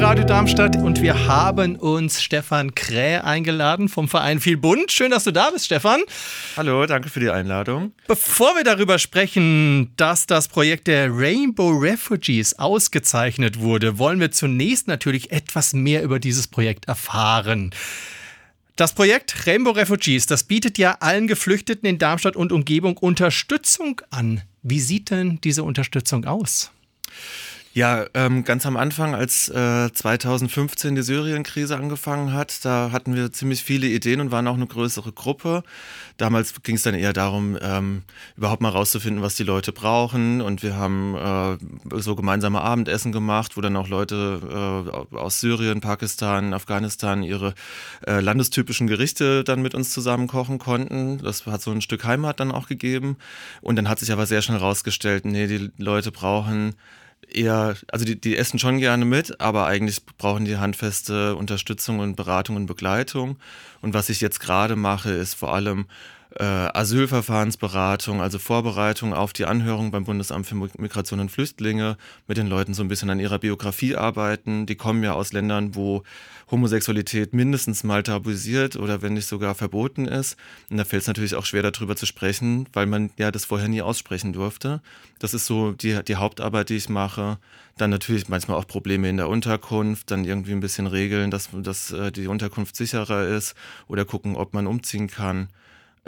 Radio Darmstadt und wir haben uns Stefan Krähe eingeladen vom Verein Viel Bund. Schön, dass du da bist, Stefan. Hallo, danke für die Einladung. Bevor wir darüber sprechen, dass das Projekt der Rainbow Refugees ausgezeichnet wurde, wollen wir zunächst natürlich etwas mehr über dieses Projekt erfahren. Das Projekt Rainbow Refugees, das bietet ja allen Geflüchteten in Darmstadt und Umgebung Unterstützung an. Wie sieht denn diese Unterstützung aus? Ja, ähm, ganz am Anfang, als äh, 2015 die Syrien-Krise angefangen hat, da hatten wir ziemlich viele Ideen und waren auch eine größere Gruppe. Damals ging es dann eher darum, ähm, überhaupt mal rauszufinden, was die Leute brauchen. Und wir haben äh, so gemeinsame Abendessen gemacht, wo dann auch Leute äh, aus Syrien, Pakistan, Afghanistan ihre äh, landestypischen Gerichte dann mit uns zusammen kochen konnten. Das hat so ein Stück Heimat dann auch gegeben. Und dann hat sich aber sehr schnell rausgestellt, nee, die Leute brauchen eher, also die, die essen schon gerne mit, aber eigentlich brauchen die handfeste Unterstützung und Beratung und Begleitung. Und was ich jetzt gerade mache, ist vor allem äh, Asylverfahrensberatung, also Vorbereitung auf die Anhörung beim Bundesamt für Migration und Flüchtlinge, mit den Leuten so ein bisschen an ihrer Biografie arbeiten. Die kommen ja aus Ländern, wo Homosexualität mindestens mal tabuisiert oder wenn nicht sogar verboten ist. Und da fällt es natürlich auch schwer darüber zu sprechen, weil man ja das vorher nie aussprechen durfte. Das ist so die, die Hauptarbeit, die ich mache. Dann natürlich manchmal auch Probleme in der Unterkunft, dann irgendwie ein bisschen regeln, dass, dass äh, die Unterkunft sicherer ist oder gucken, ob man umziehen kann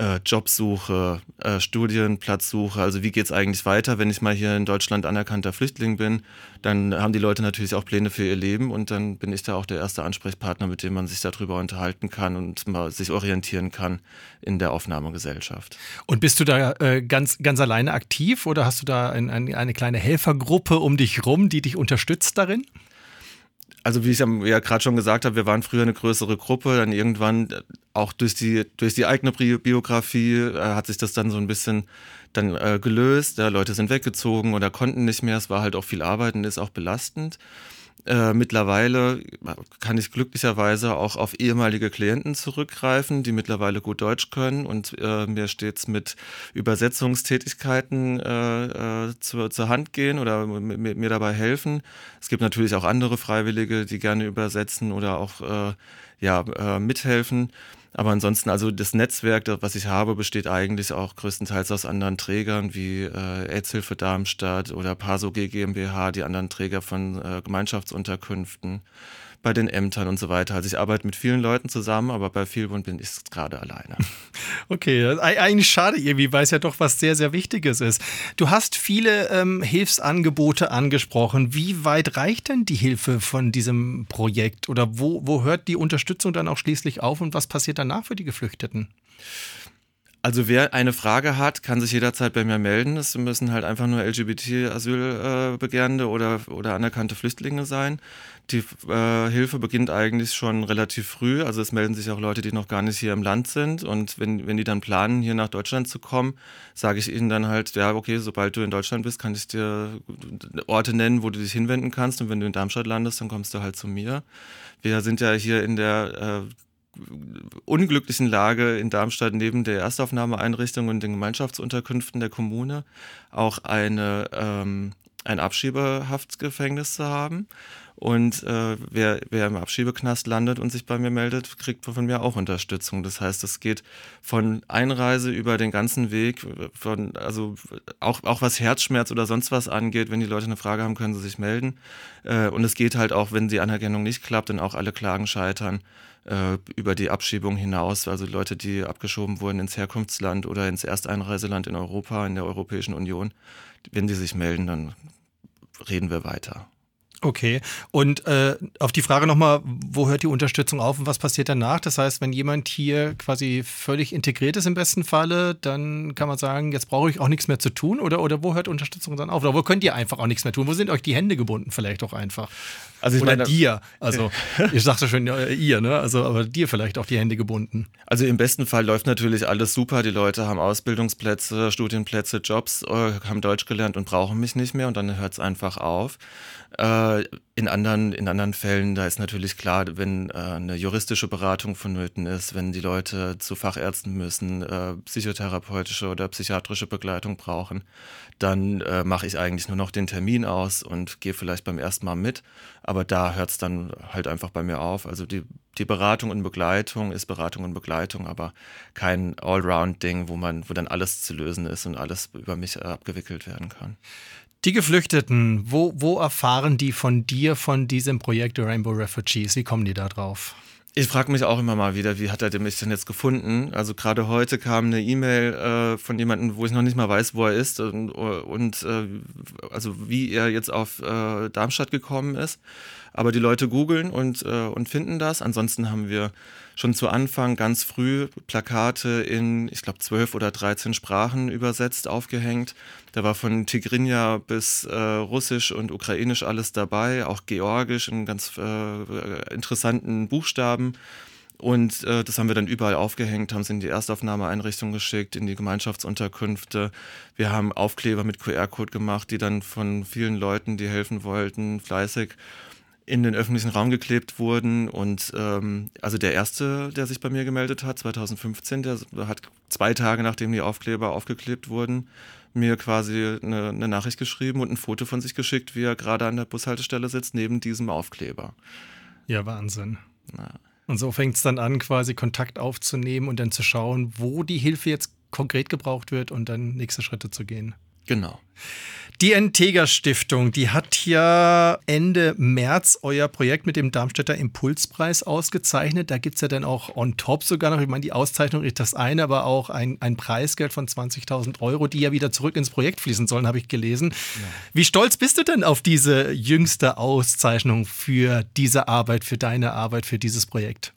äh, Jobsuche, äh, Studienplatzsuche, also wie geht es eigentlich weiter, wenn ich mal hier in Deutschland anerkannter Flüchtling bin, dann haben die Leute natürlich auch Pläne für ihr Leben und dann bin ich da auch der erste Ansprechpartner, mit dem man sich darüber unterhalten kann und mal sich orientieren kann in der Aufnahmegesellschaft. Und bist du da äh, ganz, ganz alleine aktiv oder hast du da ein, ein, eine kleine Helfergruppe um dich rum, die dich unterstützt darin? Also wie ich ja gerade schon gesagt habe, wir waren früher eine größere Gruppe, dann irgendwann äh, auch durch die, durch die eigene Biografie äh, hat sich das dann so ein bisschen dann äh, gelöst. Ja, Leute sind weggezogen oder konnten nicht mehr. Es war halt auch viel Arbeit und ist auch belastend. Äh, mittlerweile kann ich glücklicherweise auch auf ehemalige Klienten zurückgreifen, die mittlerweile gut Deutsch können und äh, mir stets mit Übersetzungstätigkeiten äh, äh zu, zur Hand gehen oder mir dabei helfen. Es gibt natürlich auch andere Freiwillige, die gerne übersetzen oder auch äh, ja, äh, mithelfen. Aber ansonsten, also das Netzwerk, was ich habe, besteht eigentlich auch größtenteils aus anderen Trägern wie äh, AIDS-Hilfe Darmstadt oder PASO GmbH, die anderen Träger von äh, Gemeinschaftsunterkünften bei den Ämtern und so weiter. Also ich arbeite mit vielen Leuten zusammen, aber bei Vielbund bin ich gerade alleine. Okay, eigentlich schade irgendwie, weil es ja doch was sehr, sehr Wichtiges ist. Du hast viele ähm, Hilfsangebote angesprochen. Wie weit reicht denn die Hilfe von diesem Projekt oder wo, wo hört die Unterstützung dann auch schließlich auf und was passiert danach für die Geflüchteten? Also wer eine Frage hat, kann sich jederzeit bei mir melden. Es müssen halt einfach nur LGBT-Asylbegehrende oder, oder anerkannte Flüchtlinge sein. Die äh, Hilfe beginnt eigentlich schon relativ früh. Also es melden sich auch Leute, die noch gar nicht hier im Land sind. Und wenn, wenn die dann planen, hier nach Deutschland zu kommen, sage ich ihnen dann halt, ja, okay, sobald du in Deutschland bist, kann ich dir Orte nennen, wo du dich hinwenden kannst. Und wenn du in Darmstadt landest, dann kommst du halt zu mir. Wir sind ja hier in der äh, unglücklichen Lage in Darmstadt neben der Erstaufnahmeeinrichtung und den Gemeinschaftsunterkünften der Kommune auch eine, ähm, ein Abschiebehaftsgefängnis zu haben. Und äh, wer, wer im Abschiebeknast landet und sich bei mir meldet, kriegt von mir auch Unterstützung. Das heißt, es geht von Einreise über den ganzen Weg, von, also auch, auch was Herzschmerz oder sonst was angeht, wenn die Leute eine Frage haben, können sie sich melden. Äh, und es geht halt auch, wenn die Anerkennung nicht klappt und auch alle Klagen scheitern, äh, über die Abschiebung hinaus. Also Leute, die abgeschoben wurden ins Herkunftsland oder ins Ersteinreiseland in Europa, in der Europäischen Union. Wenn die sich melden, dann reden wir weiter. Okay, und äh, auf die Frage nochmal, wo hört die Unterstützung auf und was passiert danach? Das heißt, wenn jemand hier quasi völlig integriert ist im besten Falle, dann kann man sagen, jetzt brauche ich auch nichts mehr zu tun oder, oder wo hört Unterstützung dann auf? Oder wo könnt ihr einfach auch nichts mehr tun? Wo sind euch die Hände gebunden vielleicht auch einfach? Also ich oder meine, dir, also ich sagte schon äh, ihr, ne? Also aber dir vielleicht auch die Hände gebunden. Also im besten Fall läuft natürlich alles super. Die Leute haben Ausbildungsplätze, Studienplätze, Jobs, äh, haben Deutsch gelernt und brauchen mich nicht mehr und dann hört es einfach auf. Äh, in anderen, in anderen Fällen, da ist natürlich klar, wenn äh, eine juristische Beratung vonnöten ist, wenn die Leute zu Fachärzten müssen, äh, psychotherapeutische oder psychiatrische Begleitung brauchen, dann mache ich eigentlich nur noch den Termin aus und gehe vielleicht beim ersten Mal mit. Aber da hört es dann halt einfach bei mir auf. Also die, die Beratung und Begleitung ist Beratung und Begleitung, aber kein Allround-Ding, wo man, wo dann alles zu lösen ist und alles über mich abgewickelt werden kann. Die Geflüchteten, wo, wo erfahren die von dir, von diesem Projekt Rainbow Refugees? Wie kommen die da drauf? Ich frage mich auch immer mal wieder, wie hat er mich denn jetzt gefunden? Also gerade heute kam eine E-Mail äh, von jemandem, wo ich noch nicht mal weiß, wo er ist und, und äh, also wie er jetzt auf äh, Darmstadt gekommen ist. Aber die Leute googeln und, äh, und finden das. Ansonsten haben wir schon zu Anfang ganz früh Plakate in, ich glaube, zwölf oder dreizehn Sprachen übersetzt, aufgehängt. Da war von Tigrinya bis äh, Russisch und Ukrainisch alles dabei, auch Georgisch in ganz äh, interessanten Buchstaben. Und äh, das haben wir dann überall aufgehängt, haben es in die Erstaufnahmeeinrichtung geschickt, in die Gemeinschaftsunterkünfte. Wir haben Aufkleber mit QR-Code gemacht, die dann von vielen Leuten, die helfen wollten, fleißig in den öffentlichen Raum geklebt wurden. Und ähm, also der erste, der sich bei mir gemeldet hat, 2015, der hat zwei Tage nachdem die Aufkleber aufgeklebt wurden, mir quasi eine, eine Nachricht geschrieben und ein Foto von sich geschickt, wie er gerade an der Bushaltestelle sitzt, neben diesem Aufkleber. Ja, Wahnsinn. Na. Und so fängt es dann an, quasi Kontakt aufzunehmen und dann zu schauen, wo die Hilfe jetzt konkret gebraucht wird und dann nächste Schritte zu gehen. Genau. Die Entega Stiftung, die hat ja Ende März euer Projekt mit dem Darmstädter Impulspreis ausgezeichnet. Da gibt es ja dann auch on top sogar noch, ich meine, die Auszeichnung ist das eine, aber auch ein, ein Preisgeld von 20.000 Euro, die ja wieder zurück ins Projekt fließen sollen, habe ich gelesen. Ja. Wie stolz bist du denn auf diese jüngste Auszeichnung für diese Arbeit, für deine Arbeit, für dieses Projekt?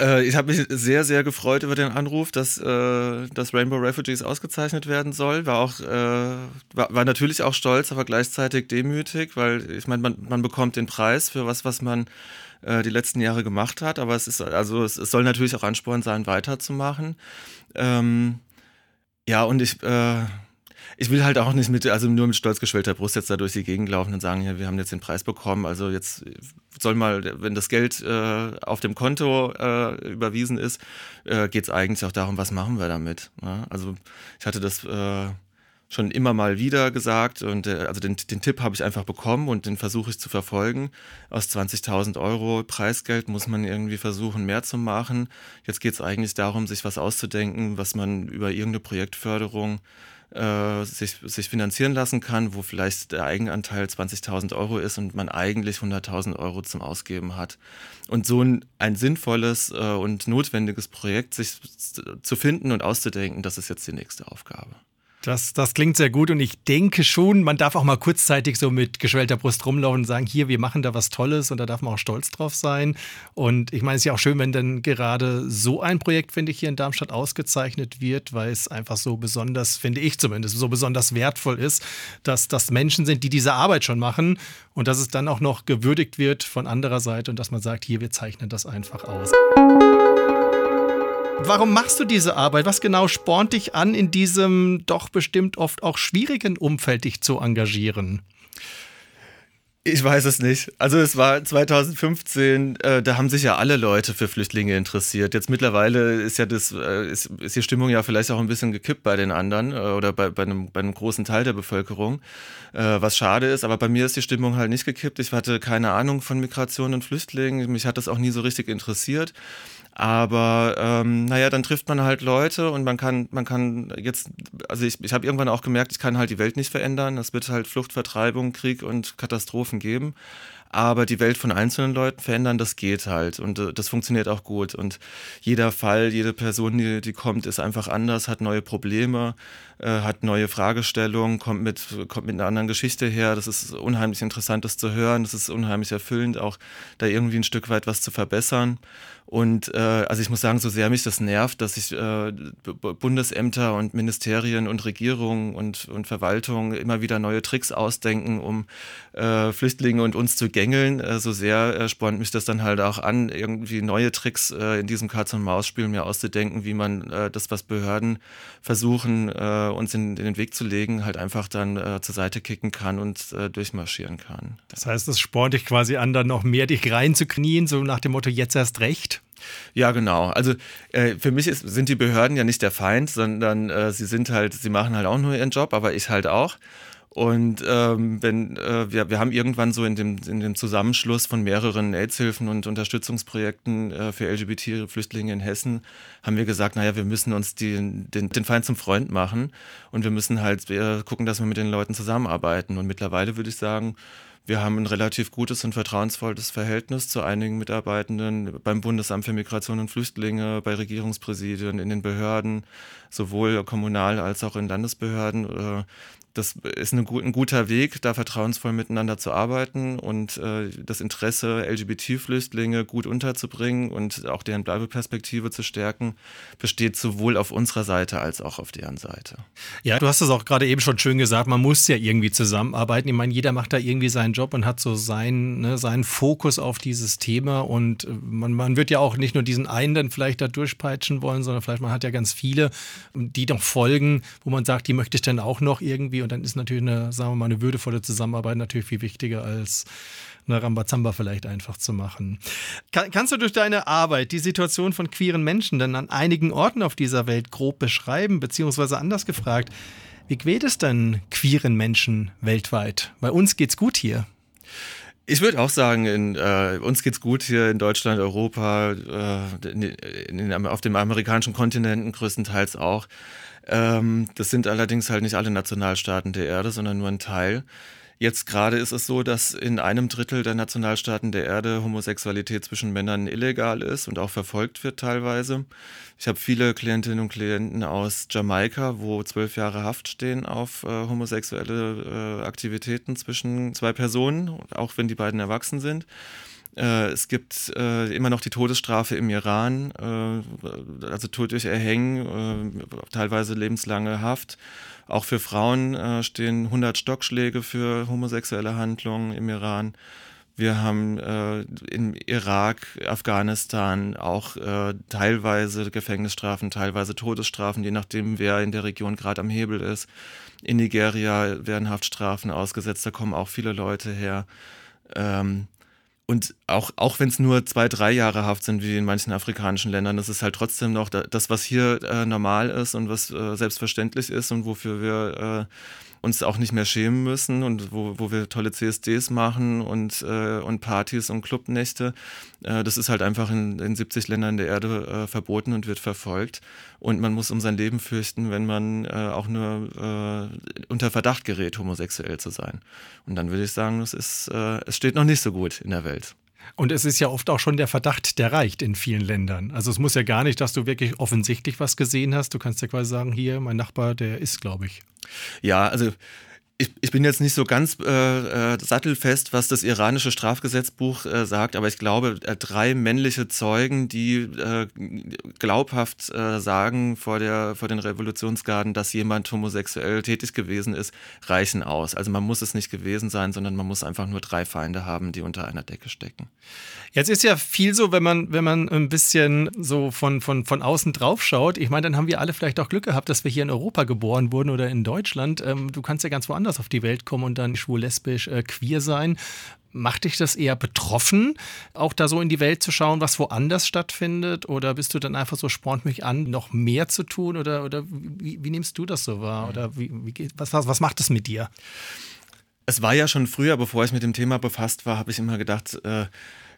Äh, ich habe mich sehr, sehr gefreut über den Anruf, dass, äh, dass Rainbow Refugees ausgezeichnet werden soll. War auch, äh, war, war, natürlich auch stolz, aber gleichzeitig demütig, weil ich meine, man, man bekommt den Preis für was, was man äh, die letzten Jahre gemacht hat. Aber es ist, also es, es soll natürlich auch Ansporn sein, weiterzumachen. Ähm, ja, und ich, äh, ich will halt auch nicht mit, also nur mit stolz geschwellter Brust jetzt da durch die Gegend laufen und sagen, ja, wir haben jetzt den Preis bekommen. Also jetzt soll mal, wenn das Geld äh, auf dem Konto äh, überwiesen ist, äh, geht es eigentlich auch darum, was machen wir damit. Ja? Ne? Also ich hatte das äh, schon immer mal wieder gesagt und äh, also den, den Tipp habe ich einfach bekommen und den versuche ich zu verfolgen. Aus 20.000 Euro Preisgeld muss man irgendwie versuchen, mehr zu machen. Jetzt geht es eigentlich darum, sich was auszudenken, was man über irgendeine Projektförderung äh, sich, sich finanzieren lassen kann, wo vielleicht der Eigenanteil 20.000 Euro ist und man eigentlich 100.000 Euro zum Ausgeben hat. Und so ein, ein sinnvolles äh, und notwendiges Projekt sich zu finden und auszudenken, das ist jetzt die nächste Aufgabe. Das, das klingt sehr gut und ich denke schon, man darf auch mal kurzzeitig so mit geschwellter Brust rumlaufen und sagen, hier, wir machen da was Tolles und da darf man auch stolz drauf sein. Und ich meine, es ist ja auch schön, wenn dann gerade so ein Projekt, finde ich, hier in Darmstadt ausgezeichnet wird, weil es einfach so besonders, finde ich zumindest, so besonders wertvoll ist, dass das Menschen sind, die diese Arbeit schon machen und dass es dann auch noch gewürdigt wird von anderer Seite und dass man sagt, hier, wir zeichnen das einfach aus. Warum machst du diese Arbeit? Was genau spornt dich an, in diesem doch bestimmt oft auch schwierigen Umfeld dich zu engagieren? Ich weiß es nicht. Also es war 2015, äh, da haben sich ja alle Leute für Flüchtlinge interessiert. Jetzt mittlerweile ist ja das, äh, ist, ist die Stimmung ja vielleicht auch ein bisschen gekippt bei den anderen äh, oder bei, bei, einem, bei einem großen Teil der Bevölkerung, äh, was schade ist. Aber bei mir ist die Stimmung halt nicht gekippt. Ich hatte keine Ahnung von Migration und Flüchtlingen. Mich hat das auch nie so richtig interessiert. Aber ähm, naja, dann trifft man halt Leute und man kann, man kann jetzt, also ich, ich habe irgendwann auch gemerkt, ich kann halt die Welt nicht verändern. Es wird halt Flucht, Vertreibung, Krieg und Katastrophen geben. Aber die Welt von einzelnen Leuten verändern, das geht halt. Und äh, das funktioniert auch gut. Und jeder Fall, jede Person, die, die kommt, ist einfach anders, hat neue Probleme, äh, hat neue Fragestellungen, kommt mit, kommt mit einer anderen Geschichte her. Das ist unheimlich interessant, das zu hören. Das ist unheimlich erfüllend, auch da irgendwie ein Stück weit was zu verbessern. Und äh, also ich muss sagen, so sehr mich das nervt, dass sich äh, Bundesämter und Ministerien und Regierungen und, und Verwaltungen immer wieder neue Tricks ausdenken, um äh, Flüchtlinge und uns zu gängeln, äh, so sehr äh, spornt mich das dann halt auch an, irgendwie neue Tricks äh, in diesem Katz-und-Maus-Spiel mir auszudenken, wie man äh, das, was Behörden versuchen, äh, uns in, in, den Weg zu legen, halt einfach dann äh, zur Seite kicken kann und durchmarschieren kann. Das heißt, es spornt dich quasi an, dann noch mehr dich reinzuknien, so nach dem Motto, jetzt erst recht? Ja, genau. Also äh, für mich ist, sind die Behörden ja nicht der Feind, sondern äh, sie sind halt, sie machen halt auch nur ihren Job, aber ich halt auch. Und ähm, wenn äh, wir, wir haben irgendwann so in dem, in dem Zusammenschluss von mehreren AIDS-Hilfen und Unterstützungsprojekten äh, für LGBT-Flüchtlinge in Hessen, haben wir gesagt, naja, wir müssen uns die, den, den Feind zum Freund machen und wir müssen halt äh, gucken, dass wir mit den Leuten zusammenarbeiten. Und mittlerweile würde ich sagen, wir haben ein relativ gutes und vertrauensvolles Verhältnis zu einigen Mitarbeitenden beim Bundesamt für Migration und Flüchtlinge, bei Regierungspräsidien, in den Behörden, sowohl kommunal als auch in Landesbehörden. Das ist ein, ein, guter Weg, da vertrauensvoll miteinander zu arbeiten und äh, das Interesse LGBT-Flüchtlinge gut unterzubringen und auch deren Bleibeperspektive zu stärken, besteht sowohl auf unserer Seite als auch auf deren Seite. Ja, du hast es auch gerade eben schon schön gesagt, man muss ja irgendwie zusammenarbeiten. Ich meine, jeder macht da irgendwie seinen Job und hat so seinen, ne, seinen Fokus auf dieses Thema und äh, man, man wird ja auch nicht nur diesen einen dann vielleicht da durchpeitschen wollen, sondern vielleicht man hat ja ganz viele, die noch folgen, wo man sagt, die möchte ich dann auch noch irgendwie und dann ist natürlich eine, sagen wir mal, eine würdevolle Zusammenarbeit natürlich viel wichtiger als eine Rambazamba vielleicht einfach zu machen. Kann, kannst du durch deine Arbeit die Situation von queeren Menschen dann an einigen Orten auf dieser Welt grob beschreiben, beziehungsweise anders gefragt, wie geht es denn queeren Menschen weltweit? Bei uns geht's gut hier. Ich würde auch sagen, in, äh, uns geht's gut hier in Deutschland, Europa, äh, in, in, auf dem amerikanischen Kontinenten größtenteils auch. Ähm, das sind allerdings halt nicht alle Nationalstaaten der Erde, sondern nur ein Teil. Jetzt gerade ist es so, dass in einem Drittel der Nationalstaaten der Erde Homosexualität zwischen Männern illegal ist und auch verfolgt wird teilweise. Ich habe viele Klientinnen und Klienten aus Jamaika, wo zwölf Jahre Haft stehen auf äh, homosexuelle äh, Aktivitäten zwischen zwei Personen, auch wenn die beiden erwachsen sind. Äh, es gibt äh, immer noch die Todesstrafe im Iran, äh, also Tod durch Erhängen, teilweise lebenslange Haft. Auch für Frauen stehen 100 Stockschläge für homosexuelle Handlungen im Iran. Wir haben äh, im Irak, Afghanistan auch äh, teilweise Gefängnisstrafen, teilweise Todesstrafen, je nachdem, wer in der Region gerade am Hebel ist. In Nigeria werden Haftstrafen ausgesetzt, da kommen auch viele Leute her. Ähm, und auch, auch wenn es nur zwei, drei Jahre Haft sind, wie in manchen afrikanischen Ländern, das ist halt trotzdem noch das, was hier äh, normal ist und was äh, selbstverständlich ist und wofür wir äh, uns auch nicht mehr schämen müssen und wo, wo wir tolle CSDs machen und, äh, und Partys und Clubnächte. Äh, das ist halt einfach in, in 70 Ländern der Erde äh, verboten und wird verfolgt. Und man muss um sein Leben fürchten, wenn man äh, auch nur äh, unter Verdacht gerät, homosexuell zu sein. Und dann würde ich sagen, es, ist, äh, es steht noch nicht so gut in der Welt. Und es ist ja oft auch schon der Verdacht, der reicht in vielen Ländern. Also es muss ja gar nicht, dass du wirklich offensichtlich was gesehen hast. Du kannst ja quasi sagen, hier, mein Nachbar, der ist, glaube ich. Ja, also ich, ich, bin jetzt nicht so ganz äh, äh, sattelfest, was das iranische Strafgesetzbuch äh, sagt, aber ich glaube, äh, drei männliche Zeugen, die äh, glaubhaft äh, sagen vor, der, vor den Revolutionsgarden, dass jemand homosexuell tätig gewesen ist, reichen aus. Also man muss es nicht gewesen sein, sondern man muss einfach nur drei Feinde haben, die unter einer Decke stecken. Jetzt ist ja viel so, wenn man, wenn man ein bisschen so von, von, von außen drauf schaut. Ich meine, dann haben wir alle vielleicht auch Glück gehabt, dass wir hier in Europa geboren wurden oder in Deutschland. Ähm, du kannst ja ganz woanders anders auf die Welt kommen und dann schwul, lesbisch, äh, queer sein. Macht dich das eher betroffen, auch da so in die Welt zu schauen, was woanders stattfindet? Oder bist du dann einfach so, spornt mich an, noch mehr zu tun? Oder, oder wie, wie nimmst du das so wahr? Oder wie, wie, was, was, macht es mit dir? Es war ja schon früher, bevor ich mit dem Thema befasst war, habe ich immer gedacht, äh,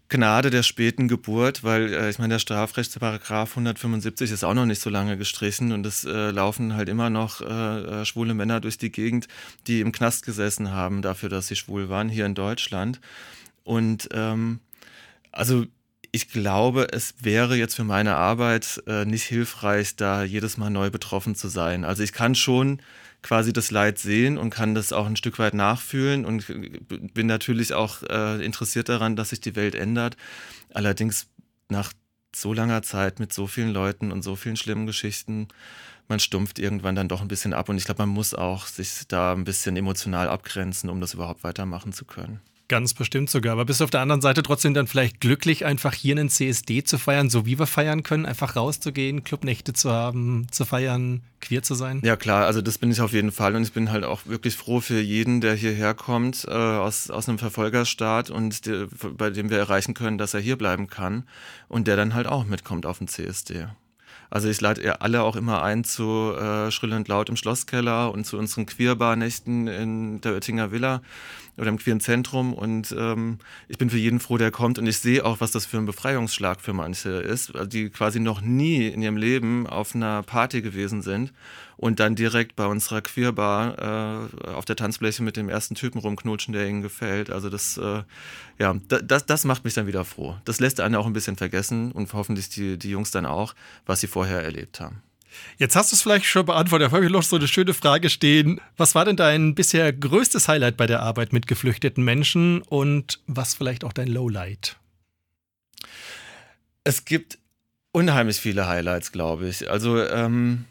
Gnade der späten Geburt, weil äh, ich meine, der Strafrechtsparagraf 175 ist auch noch nicht so lange gestrichen und es äh, laufen halt immer noch äh, äh, schwule Männer durch die Gegend, die im Knast gesessen haben dafür, dass sie schwul waren, hier in Deutschland. Und ähm, also ich glaube, es wäre jetzt für meine Arbeit äh, nicht hilfreich, da jedes Mal neu betroffen zu sein. Also ich kann schon quasi das Leid sehen und kann das auch ein Stück weit nachfühlen und bin natürlich auch äh, interessiert daran, dass sich die Welt ändert. Allerdings nach so langer Zeit mit so vielen Leuten und so vielen schlimmen Geschichten, man stumpft irgendwann dann doch ein bisschen ab und ich glaube, man muss auch sich da ein bisschen emotional abgrenzen, um das überhaupt weitermachen zu können. Ganz bestimmt sogar. Aber bist du auf der anderen Seite trotzdem dann vielleicht glücklich, einfach hier einen CSD zu feiern, so wie wir feiern können, einfach rauszugehen, Clubnächte zu haben, zu feiern, queer zu sein? Ja klar, also das bin ich auf jeden Fall und ich bin halt auch wirklich froh für jeden, der hierher kommt äh, aus, aus einem Verfolgerstaat und der, bei dem wir erreichen können, dass er hier bleiben kann und der dann halt auch mitkommt auf den CSD. Also ich lade alle auch immer ein zu äh, Schrill und Laut im Schlosskeller und zu unseren Queerbar-Nächten in der Oettinger Villa oder im queeren Zentrum. Und ähm, ich bin für jeden froh, der kommt. Und ich sehe auch, was das für ein Befreiungsschlag für manche ist, die quasi noch nie in ihrem Leben auf einer Party gewesen sind und dann direkt bei unserer Queerbar äh, auf der Tanzfläche mit dem ersten Typen rumknutschen, der ihnen gefällt. Also das, äh, ja, das, das macht mich dann wieder froh. Das lässt einen auch ein bisschen vergessen und hoffentlich die, die Jungs dann auch, was sie vorher erlebt haben. Jetzt hast du es vielleicht schon beantwortet. Da habe ich noch so eine schöne Frage stehen. Was war denn dein bisher größtes Highlight bei der Arbeit mit geflüchteten Menschen und was vielleicht auch dein Lowlight? Es gibt unheimlich viele Highlights, glaube ich. Also ähm,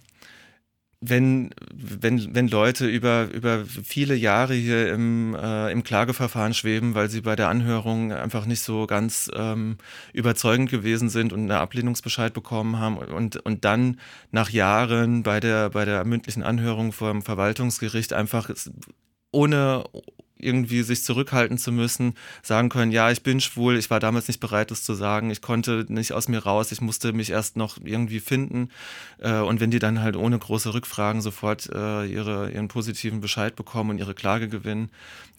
wenn, wenn, wenn Leute über, über viele Jahre hier im, äh, im Klageverfahren schweben, weil sie bei der Anhörung einfach nicht so ganz ähm, überzeugend gewesen sind und einen Ablehnungsbescheid bekommen haben und, und dann nach Jahren bei der, bei der mündlichen Anhörung vor dem Verwaltungsgericht einfach ohne, irgendwie sich zurückhalten zu müssen, sagen können, ja, ich bin schwul, ich war damals nicht bereit, das zu sagen, ich konnte nicht aus mir raus, ich musste mich erst noch irgendwie finden. Äh, und wenn die dann halt ohne große Rückfragen sofort äh, ihre, ihren positiven Bescheid bekommen und ihre Klage gewinnen,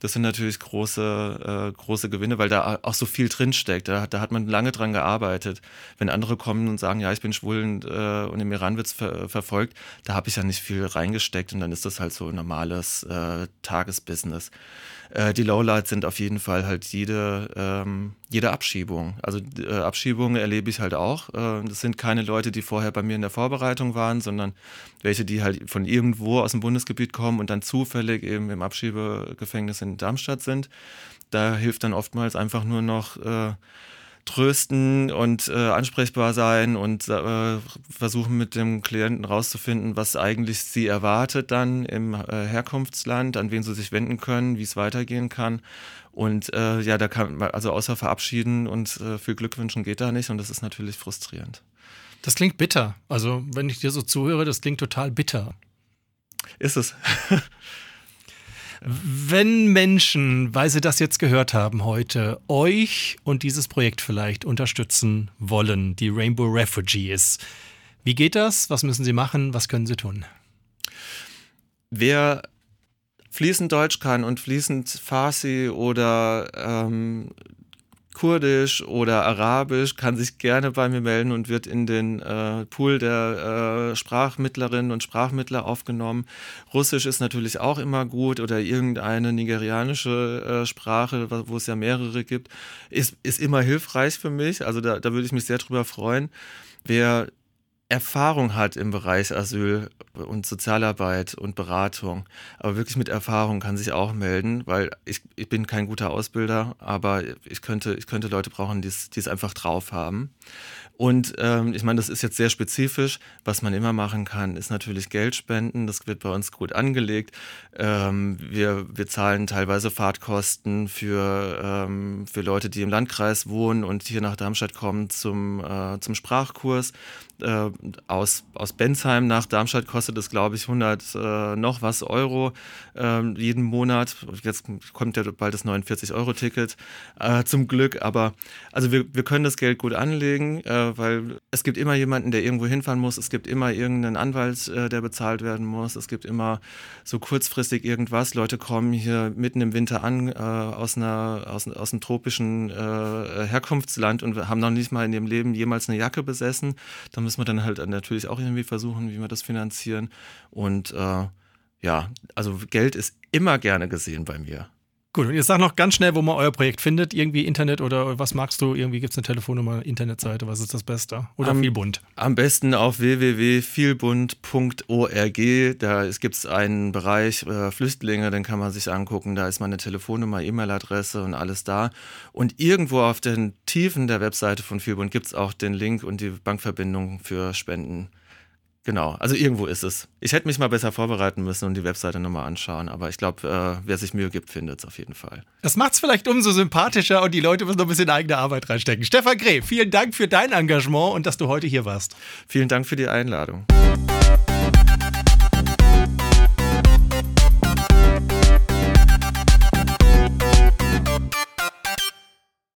das sind natürlich große, äh, große Gewinne, weil da auch so viel drinsteckt. Da, da hat man lange dran gearbeitet. Wenn andere kommen und sagen, ja, ich bin schwul und, und im Iran wird ver verfolgt, da habe ich ja nicht viel reingesteckt und dann ist das halt so ein normales Tagesbusiness. Äh, die Lowlights sind auf jeden Fall halt jede, ähm, jede Abschiebung. Also äh, Abschiebungen erlebe ich halt auch. Äh, das sind keine Leute, die vorher bei mir in der Vorbereitung waren, sondern welche, die halt von irgendwo aus dem Bundesgebiet kommen und dann zufällig eben im Abschiebegefängnis in Darmstadt sind. Da hilft dann oftmals einfach nur noch äh, trösten und äh, ansprechbar sein und äh, versuchen mit dem Klienten rauszufinden, was eigentlich sie erwartet dann im äh, Herkunftsland, an wen sie sich wenden können, wie es weitergehen kann. Und äh, ja, da kann man also außer verabschieden und äh, viel Glück wünschen geht da nicht und das ist natürlich frustrierend. Das klingt bitter. Also, wenn ich dir so zuhöre, das klingt total bitter. Ist es. Wenn Menschen, weil sie das jetzt gehört haben heute, euch und dieses Projekt vielleicht unterstützen wollen, die Rainbow Refugees, wie geht das? Was müssen sie machen? Was können sie tun? Wer fließend Deutsch kann und fließend Farsi oder ähm, Kurdisch oder Arabisch, kann sich gerne bei mir melden und wird in den äh, Pool der äh, Sprachmittlerinnen und Sprachmittler aufgenommen. Russisch ist natürlich auch immer gut oder irgendeine nigerianische äh, Sprache, wo es ja mehrere gibt, ist, ist immer hilfreich für mich. Also da, da würde ich mich sehr drüber freuen. Wer Erfahrung hat im Bereich Asyl und Sozialarbeit und Beratung, aber wirklich mit Erfahrung kann sich auch melden, weil ich, ich bin kein guter Ausbilder, aber ich könnte, ich könnte Leute brauchen, die es einfach drauf haben. Und ähm, ich meine, das ist jetzt sehr spezifisch. Was man immer machen kann, ist natürlich Geld spenden. Das wird bei uns gut angelegt. Ähm, wir, wir zahlen teilweise Fahrtkosten für, ähm, für Leute, die im Landkreis wohnen und hier nach Darmstadt kommen zum, äh, zum Sprachkurs. Äh, aus, aus Bensheim nach Darmstadt kostet es, glaube ich, 100 äh, noch was Euro äh, jeden Monat. Jetzt kommt ja bald das 49-Euro-Ticket äh, zum Glück. Aber also wir, wir können das Geld gut anlegen äh, weil es gibt immer jemanden, der irgendwo hinfahren muss. Es gibt immer irgendeinen Anwalt, äh, der bezahlt werden muss. Es gibt immer so kurzfristig irgendwas. Leute kommen hier mitten im Winter an aus, einer, aus, aus einem tropischen Herkunftsland und haben noch nicht mal in ihrem Leben jemals eine Jacke besessen. Da müssen wir dann halt natürlich auch irgendwie versuchen, wie wir das finanzieren. Und äh, ja, also Geld ist immer gerne gesehen bei mir. Gut, und ihr sagt noch ganz schnell, wo man euer Projekt findet. Irgendwie Internet oder was magst du? Irgendwie gibt es eine Telefonnummer, Internetseite, was ist das Beste? Oder am, Vielbund? Am besten auf www.vielbund.org. Da gibt es einen Bereich äh, Flüchtlinge, den kann man sich angucken. Da ist meine Telefonnummer, E-Mail-Adresse und alles da. Und irgendwo auf den Tiefen der Webseite von Vielbund gibt es auch den Link und die Bankverbindung für Spenden genau. Also irgendwo ist es. Ich hätte mich mal besser vorbereiten müssen und die Webseite nochmal anschauen, aber ich glaube, äh, wer sich Mühe gibt, findet es auf jeden Fall. Das macht es vielleicht umso sympathischer und die Leute müssen noch ein bisschen eigene Arbeit reinstecken. Stefan Greh, vielen Dank für dein Engagement und dass du heute hier warst. Vielen Dank für die Einladung.